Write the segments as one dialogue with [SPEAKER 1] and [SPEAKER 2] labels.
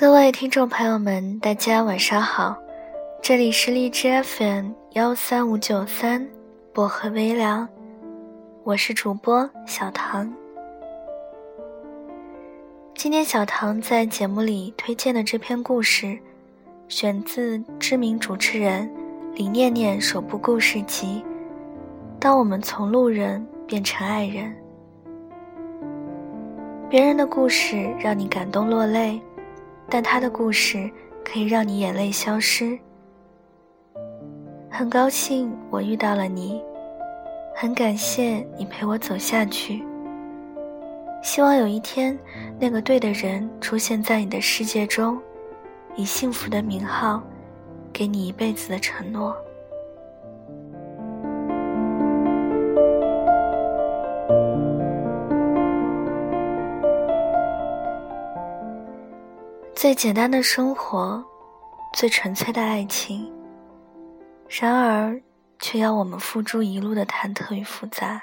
[SPEAKER 1] 各位听众朋友们，大家晚上好，这里是荔枝 FM 幺三五九三薄荷微凉，我是主播小唐。今天小唐在节目里推荐的这篇故事，选自知名主持人李念念首部故事集《当我们从路人变成爱人》。别人的故事让你感动落泪，但他的故事可以让你眼泪消失。很高兴我遇到了你，很感谢你陪我走下去。希望有一天，那个对的人出现在你的世界中，以幸福的名号，给你一辈子的承诺。最简单的生活，最纯粹的爱情，然而却要我们付诸一路的忐忑与复杂。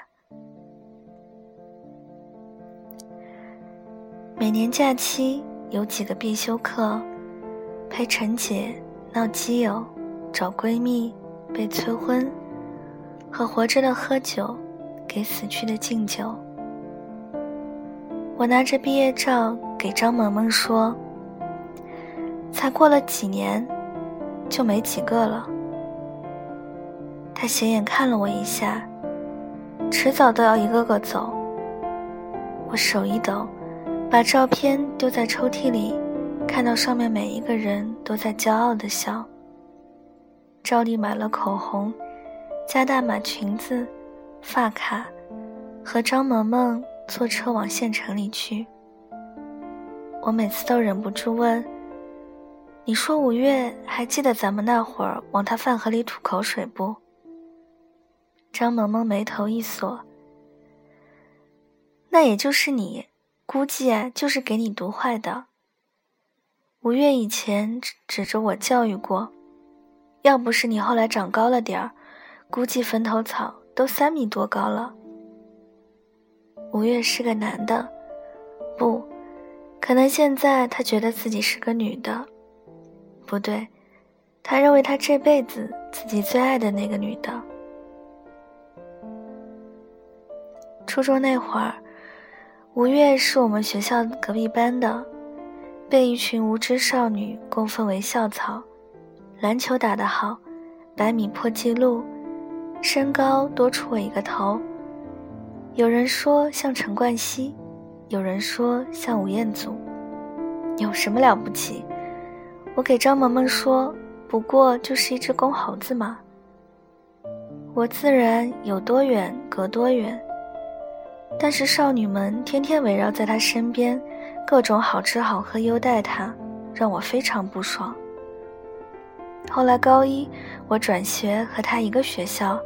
[SPEAKER 1] 每年假期有几个必修课：陪陈姐闹基友、找闺蜜、被催婚，和活着的喝酒，给死去的敬酒。我拿着毕业照给张萌萌说。才过了几年，就没几个了。他斜眼看了我一下，迟早都要一个个走。我手一抖，把照片丢在抽屉里，看到上面每一个人都在骄傲的笑。照例买了口红、加大码裙子、发卡，和张萌萌坐车往县城里去。我每次都忍不住问。你说五月还记得咱们那会儿往他饭盒里吐口水不？张萌萌眉头一锁。那也就是你，估计啊就是给你毒坏的。五月以前指着我教育过，要不是你后来长高了点儿，估计坟头草都三米多高了。五月是个男的，不，可能现在他觉得自己是个女的。不对，他认为他这辈子自己最爱的那个女的。初中那会儿，吴越是我们学校隔壁班的，被一群无知少女供奉为校草，篮球打得好，百米破纪录，身高多出我一个头。有人说像陈冠希，有人说像吴彦祖，有什么了不起？我给张萌萌说：“不过就是一只公猴子嘛。”我自然有多远隔多远。但是少女们天天围绕在他身边，各种好吃好喝优待他，让我非常不爽。后来高一，我转学和他一个学校，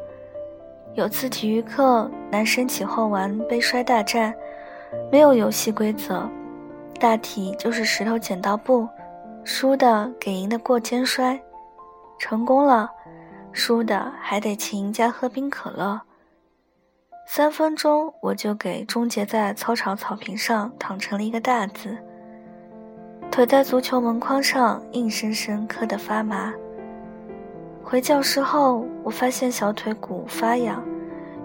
[SPEAKER 1] 有次体育课，男生起哄玩背摔大战，没有游戏规则，大体就是石头剪刀布。输的给赢的过肩摔，成功了，输的还得请赢家喝冰可乐。三分钟我就给终结在操场草坪上躺成了一个大字，腿在足球门框上硬生生磕得发麻。回教室后，我发现小腿骨发痒，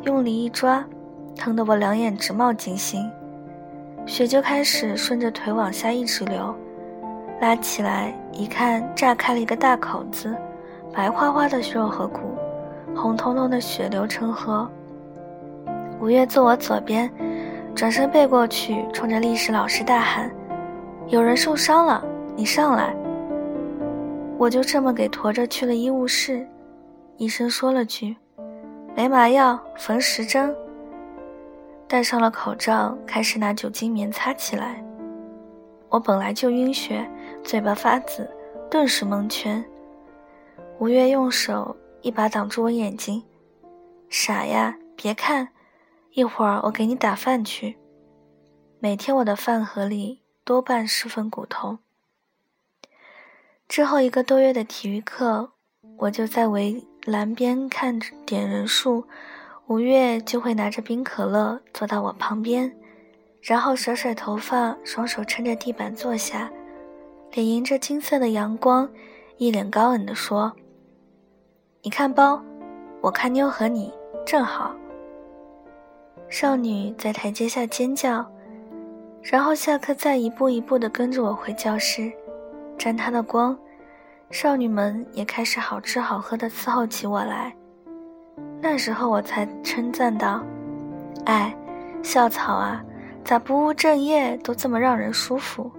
[SPEAKER 1] 用力一抓，疼得我两眼直冒金星，血就开始顺着腿往下一直流。拉起来一看，炸开了一个大口子，白花花的肉和骨，红彤彤的血流成河。五月坐我左边，转身背过去，冲着历史老师大喊：“有人受伤了，你上来！”我就这么给驮着去了医务室。医生说了句：“没麻药，缝十针。”戴上了口罩，开始拿酒精棉擦起来。我本来就晕血。嘴巴发紫，顿时蒙圈。吴越用手一把挡住我眼睛，傻呀，别看，一会儿我给你打饭去。每天我的饭盒里多半是份骨头。之后一个多月的体育课，我就在围栏边看着点人数，吴越就会拿着冰可乐坐到我旁边，然后甩甩头发，双手撑着地板坐下。脸迎着金色的阳光，一脸高冷地说：“你看包，我看妞和你正好。”少女在台阶下尖叫，然后下课再一步一步地跟着我回教室，沾她的光。少女们也开始好吃好喝地伺候起我来。那时候我才称赞道：“哎，校草啊，咋不务正业都这么让人舒服？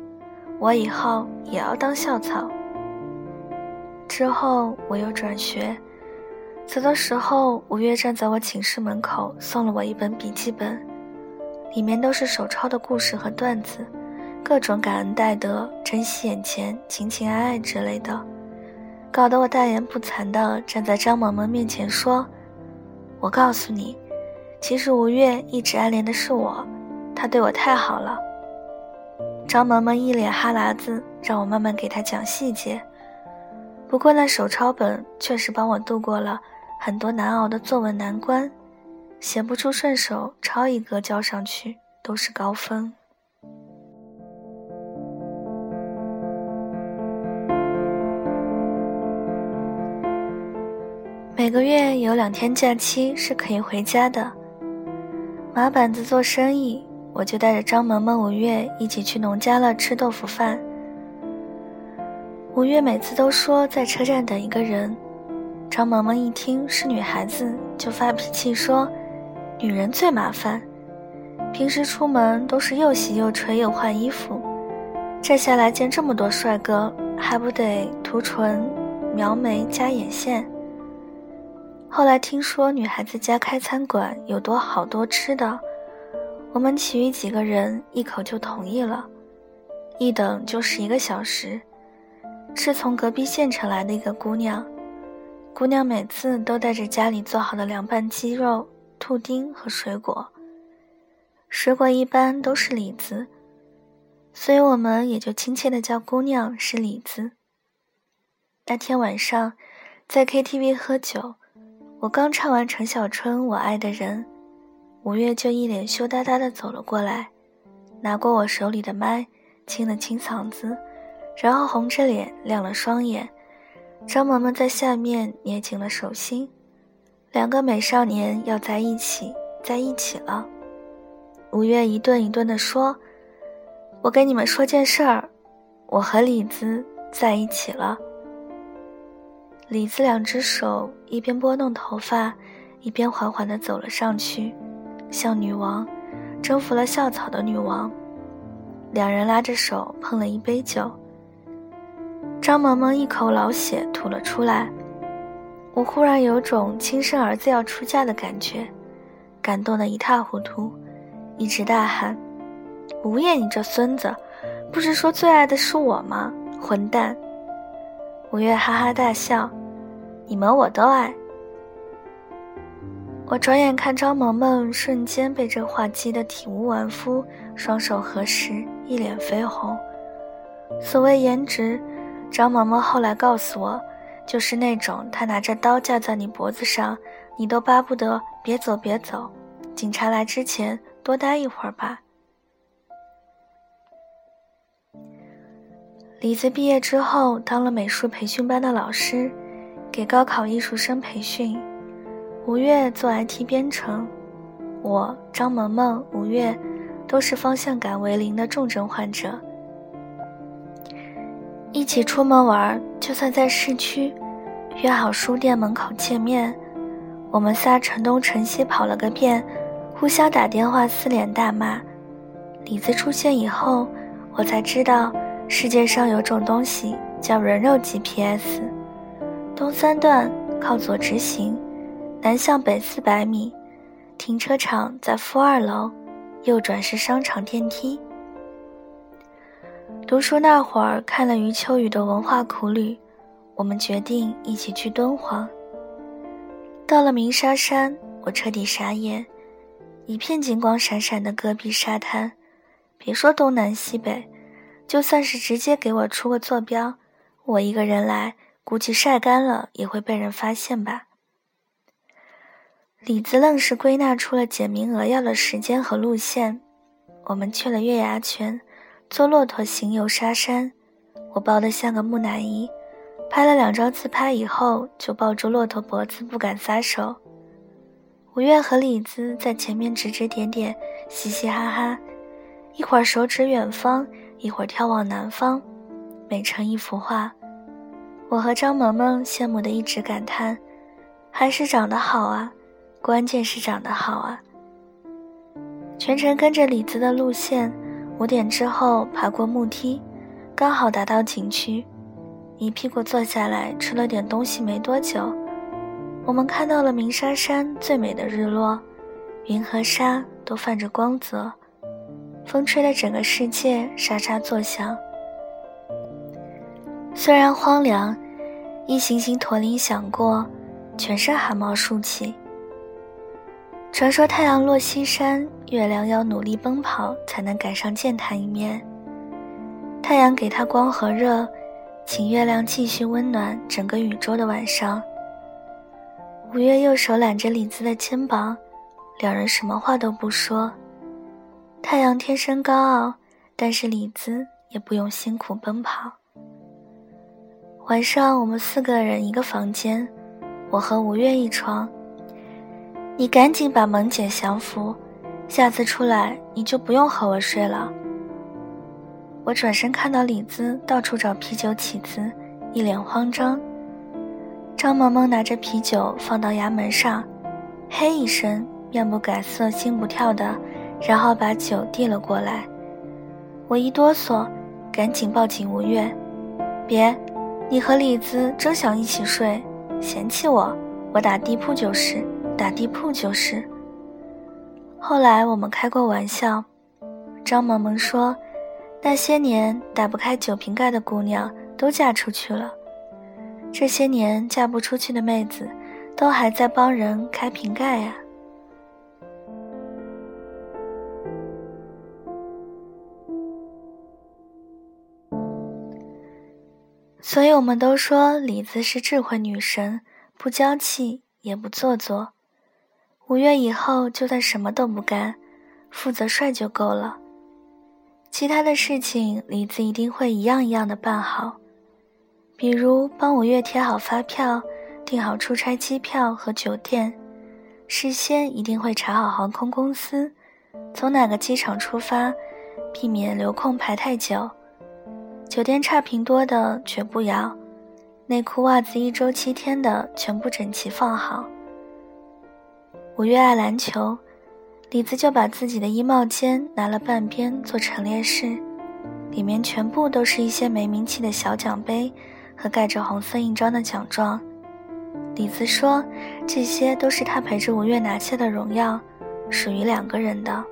[SPEAKER 1] 我以后也要当校草。”之后我又转学。走的时候，五月站在我寝室门口，送了我一本笔记本，里面都是手抄的故事和段子，各种感恩戴德、珍惜眼前、情情爱爱之类的，搞得我大言不惭地站在张萌萌面前说：“我告诉你，其实五月一直暗恋的是我，他对我太好了。”张萌萌一脸哈喇子，让我慢慢给她讲细节。不过那手抄本确实帮我度过了。很多难熬的作文难关，写不出顺手抄一个交上去都是高分。每个月有两天假期是可以回家的。马板子做生意，我就带着张萌萌、五月一起去农家乐吃豆腐饭。五月每次都说在车站等一个人。张萌萌一听是女孩子，就发脾气说：“女人最麻烦，平时出门都是又洗又吹又换衣服，这下来见这么多帅哥，还不得涂唇、描眉、加眼线？”后来听说女孩子家开餐馆有多好多吃的，我们其余几个人一口就同意了，一等就是一个小时，是从隔壁县城来的一个姑娘。姑娘每次都带着家里做好的凉拌鸡肉、兔丁和水果，水果一般都是李子，所以我们也就亲切的叫姑娘是李子。那天晚上，在 KTV 喝酒，我刚唱完陈小春《我爱的人》，五月就一脸羞答答的走了过来，拿过我手里的麦，清了清嗓子，然后红着脸亮了双眼。张萌萌在下面捏紧了手心，两个美少年要在一起，在一起了。五月一顿一顿地说：“我跟你们说件事儿，我和李子在一起了。”李子两只手一边拨弄头发，一边缓缓地走了上去，像女王，征服了校草的女王。两人拉着手碰了一杯酒。张萌萌一口老血吐了出来，我忽然有种亲生儿子要出嫁的感觉，感动得一塌糊涂，一直大喊：“吴业，你这孙子，不是说最爱的是我吗？混蛋！”吴越哈哈大笑：“你们我都爱。”我转眼看张萌萌瞬间被这话激得体无完肤，双手合十，一脸绯红。所谓颜值。张萌萌后来告诉我，就是那种他拿着刀架在你脖子上，你都巴不得别走别走，警察来之前多待一会儿吧。李子毕业之后当了美术培训班的老师，给高考艺术生培训。五月做 IT 编程，我张萌萌、五月都是方向感为零的重症患者。一起出门玩，就算在市区，约好书店门口见面。我们仨城东城西跑了个遍，互相打电话撕脸大骂。李子出现以后，我才知道世界上有种东西叫人肉 GPS。东三段靠左直行，南向北四百米，停车场在负二楼，右转是商场电梯。读书那会儿看了余秋雨的《文化苦旅》，我们决定一起去敦煌。到了鸣沙山，我彻底傻眼，一片金光闪闪的戈壁沙滩，别说东南西北，就算是直接给我出个坐标，我一个人来，估计晒干了也会被人发现吧。李子愣是归纳出了简明扼要的时间和路线，我们去了月牙泉。坐骆驼行游沙山，我抱得像个木乃伊，拍了两张自拍以后，就抱住骆驼脖子不敢撒手。五月和李子在前面指指点点，嘻嘻哈哈，一会儿手指远方，一会儿眺望南方，美成一幅画。我和张萌萌羡慕的一直感叹：“还是长得好啊，关键是长得好啊。”全程跟着李子的路线，五点之后爬过木梯。刚好达到景区，一屁股坐下来吃了点东西，没多久，我们看到了鸣沙山最美的日落，云和沙都泛着光泽，风吹得整个世界沙沙作响。虽然荒凉，一行行驼铃响过，全身汗毛竖起。传说太阳落西山，月亮要努力奔跑才能赶上见他一面。太阳给他光和热，请月亮继续温暖整个宇宙的晚上。五月右手揽着李子的肩膀，两人什么话都不说。太阳天生高傲，但是李子也不用辛苦奔跑。晚上我们四个人一个房间，我和五月一床。你赶紧把萌姐降服，下次出来你就不用和我睡了。我转身看到李子到处找啤酒起子，一脸慌张。张萌萌拿着啤酒放到衙门上，嘿一声，面不改色心不跳的，然后把酒递了过来。我一哆嗦，赶紧抱紧吴越，别，你和李子真想一起睡，嫌弃我，我打地铺就是，打地铺就是。后来我们开过玩笑，张萌萌说。那些年打不开酒瓶盖的姑娘都嫁出去了，这些年嫁不出去的妹子，都还在帮人开瓶盖呀。所以我们都说李子是智慧女神，不娇气也不做作。五月以后就算什么都不干，负责帅就够了。其他的事情，李子一定会一样一样的办好，比如帮五月贴好发票，订好出差机票和酒店，事先一定会查好航空公司，从哪个机场出发，避免留空排太久，酒店差评多的绝不要，内裤袜子一周七天的全部整齐放好。五月爱篮球。李子就把自己的衣帽间拿了半边做陈列室，里面全部都是一些没名气的小奖杯和盖着红色印章的奖状。李子说，这些都是他陪着吴越拿下的荣耀，属于两个人的。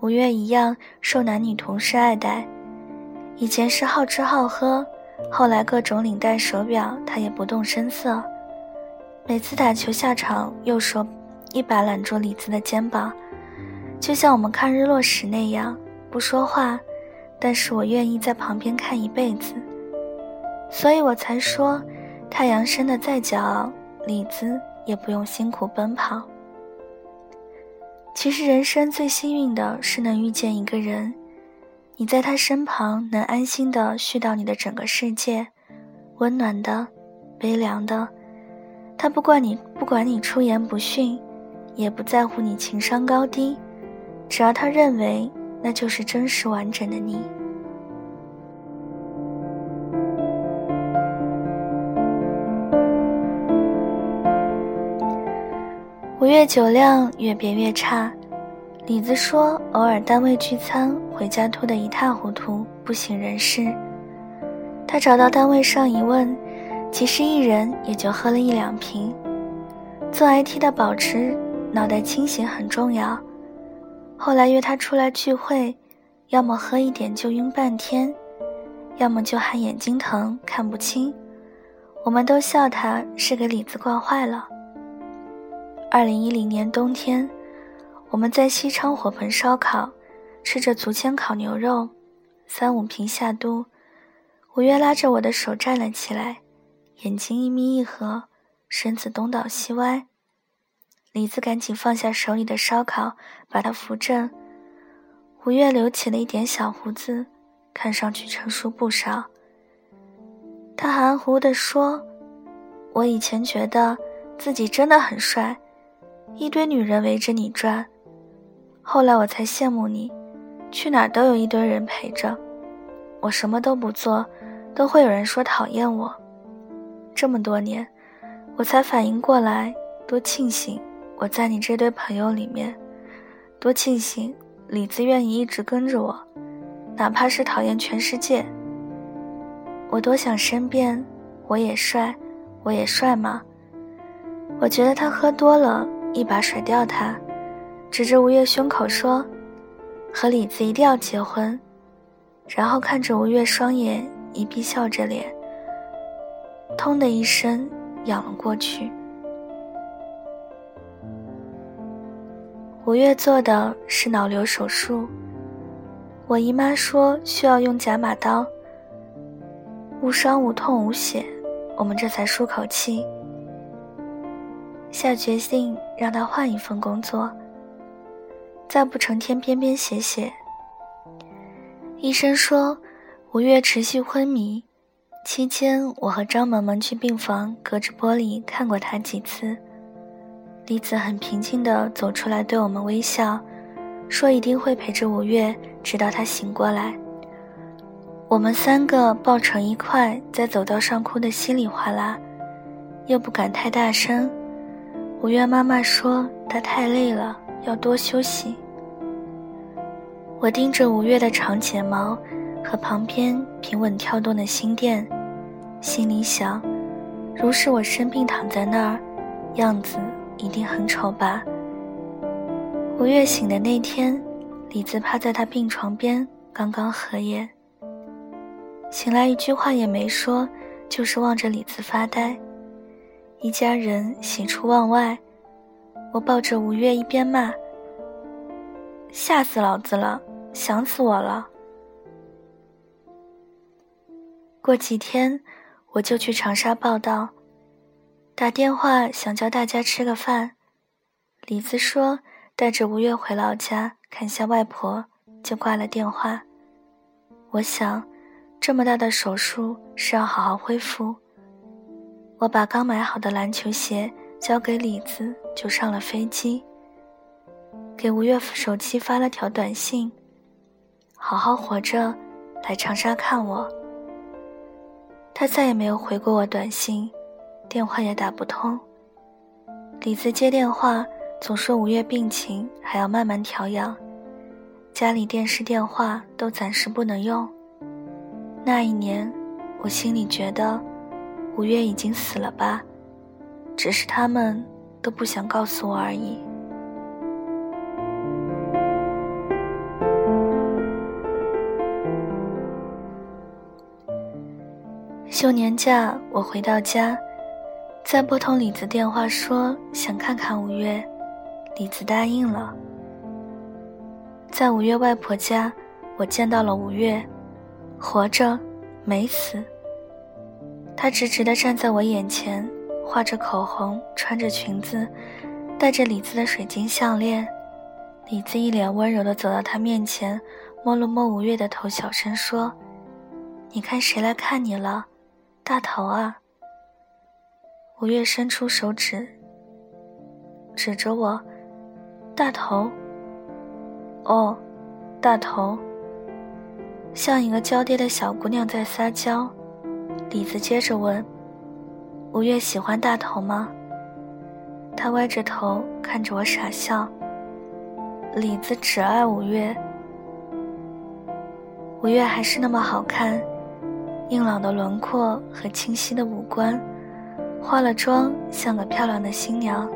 [SPEAKER 1] 吴越一样受男女同事爱戴，以前是好吃好喝，后来各种领带手表他也不动声色，每次打球下场右手。一把揽住李子的肩膀，就像我们看日落时那样，不说话，但是我愿意在旁边看一辈子。所以我才说，太阳升得再骄傲，李子也不用辛苦奔跑。其实人生最幸运的是能遇见一个人，你在他身旁能安心的絮叨你的整个世界，温暖的，悲凉的，他不管你不管你出言不逊。也不在乎你情商高低，只要他认为那就是真实完整的你。五月酒量越变越差，李子说偶尔单位聚餐回家吐得一塌糊涂，不省人事。他找到单位上一问，其实一人也就喝了一两瓶。做 IT 的保持。脑袋清醒很重要。后来约他出来聚会，要么喝一点就晕半天，要么就喊眼睛疼看不清。我们都笑他是给李子惯坏了。二零一零年冬天，我们在西昌火盆烧烤，吃着竹签烤牛肉，三五瓶下肚，五月拉着我的手站了起来，眼睛一眯一合，身子东倒西歪。李子赶紧放下手里的烧烤，把他扶正。五月留起了一点小胡子，看上去成熟不少。他含糊地说：“我以前觉得自己真的很帅，一堆女人围着你转。后来我才羡慕你，去哪儿都有一堆人陪着。我什么都不做，都会有人说讨厌我。这么多年，我才反应过来，多庆幸我在你这堆朋友里面，多庆幸李子愿意一直跟着我，哪怕是讨厌全世界。”我多想申辩，我也帅，我也帅吗？我觉得他喝多了，一把甩掉他，指着吴越胸口说：“和李子一定要结婚。”然后看着吴越双眼一闭，笑着脸，通的一声仰了过去。吴越做的是脑瘤手术，我姨妈说需要用假马刀。无伤无痛无血，我们这才舒口气，下决心让他换一份工作，再不成天编编写写。医生说吴越持续昏迷，期间我和张萌萌去病房隔着玻璃看过他几次。李子很平静地走出来对我们微笑，说一定会陪着吴越直到他醒过来。我们三个抱成一块，在走道上哭得稀里哗啦，又不敢太大声。吴越妈妈说她太累了，要多休息。我盯着吴越的长睫毛和旁边平稳跳动的心电，心里想：如是我生病躺在那儿，样子一定很丑吧。吴越醒的那天，李子趴在他病床边，刚刚合眼。醒来一句话也没说，就是望着李子发呆。一家人喜出望外，我抱着吴越一边骂：“吓死老子了，想死我了。”过几天我就去长沙报道，打电话想叫大家吃个饭。李子说带着吴越回老家看下外婆，就挂了电话。我想。这么大的手术是要好好恢复。我把刚买好的篮球鞋交给李子，就上了飞机。给吴越手机发了条短信：“好好活着，来长沙看我。”他再也没有回过我短信，电话也打不通。李子接电话总说五月病情还要慢慢调养，家里电视电话都暂时不能用。那一年，我心里觉得，五月已经死了吧，只是他们都不想告诉我而已。休年假，我回到家，再拨通李子电话，说想看看五月，李子答应了。在五月外婆家，我见到了五月。活着，没死。她直直地站在我眼前，画着口红，穿着裙子，戴着李子的水晶项链。李子一脸温柔地走到她面前，摸了摸吴月的头，小声说：“你看谁来看你了？大头啊。”吴越伸出手指，指着我：“大头。”哦，大头。像一个娇嗲的小姑娘在撒娇，李子接着问：“吴越喜欢大头吗？”他歪着头看着我傻笑。李子只爱吴越，吴越还是那么好看，硬朗的轮廓和清晰的五官，化了妆像个漂亮的新娘。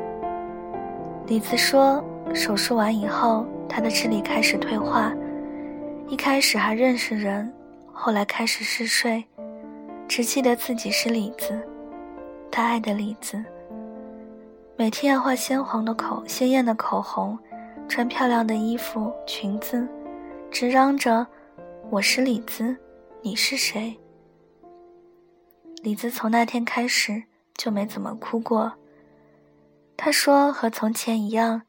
[SPEAKER 1] 李子说，手术完以后，他的智力开始退化。一开始还认识人，后来开始嗜睡，只记得自己是李子，他爱的李子。每天要画鲜黄的口、鲜艳的口红，穿漂亮的衣服、裙子，直嚷着：“我是李子，你是谁？”李子从那天开始就没怎么哭过。他说：“和从前一样，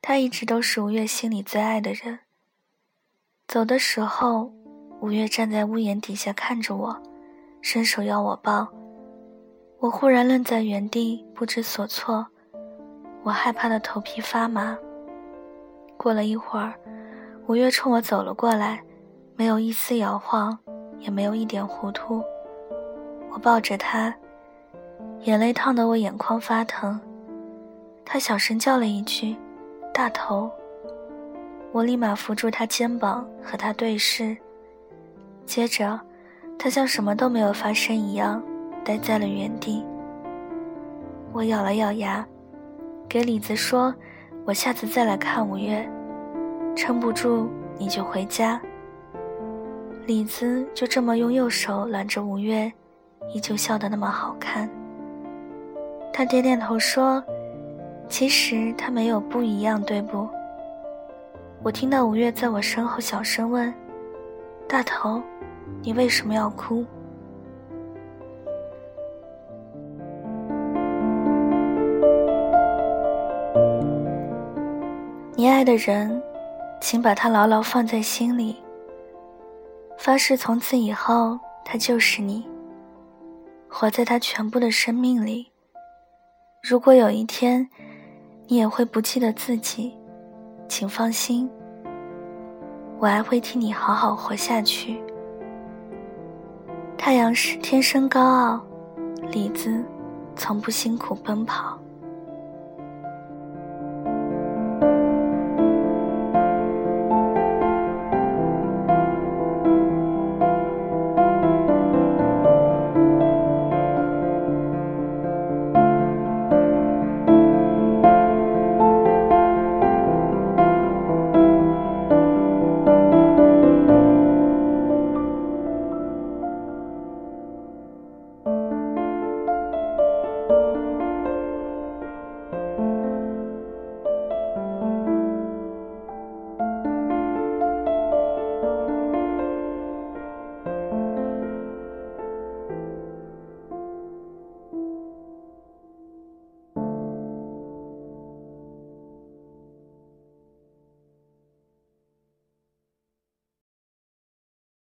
[SPEAKER 1] 他一直都是吴越心里最爱的人。”走的时候，五月站在屋檐底下看着我，伸手要我抱。我忽然愣在原地，不知所措。我害怕的头皮发麻。过了一会儿，五月冲我走了过来，没有一丝摇晃，也没有一点糊涂。我抱着他，眼泪烫得我眼眶发疼。他小声叫了一句：“大头。”我立马扶住他肩膀，和他对视。接着，他像什么都没有发生一样，待在了原地。我咬了咬牙，给李子说：“我下次再来看五月，撑不住你就回家。”李子就这么用右手揽着五月，依旧笑得那么好看。他点点头说：“其实他没有不一样，对不？”我听到五月在我身后小声问：“大头，你为什么要哭？”你爱的人，请把他牢牢放在心里。发誓从此以后，他就是你，活在他全部的生命里。如果有一天，你也会不记得自己。请放心，我还会替你好好活下去。太阳是天生高傲，李子从不辛苦奔跑。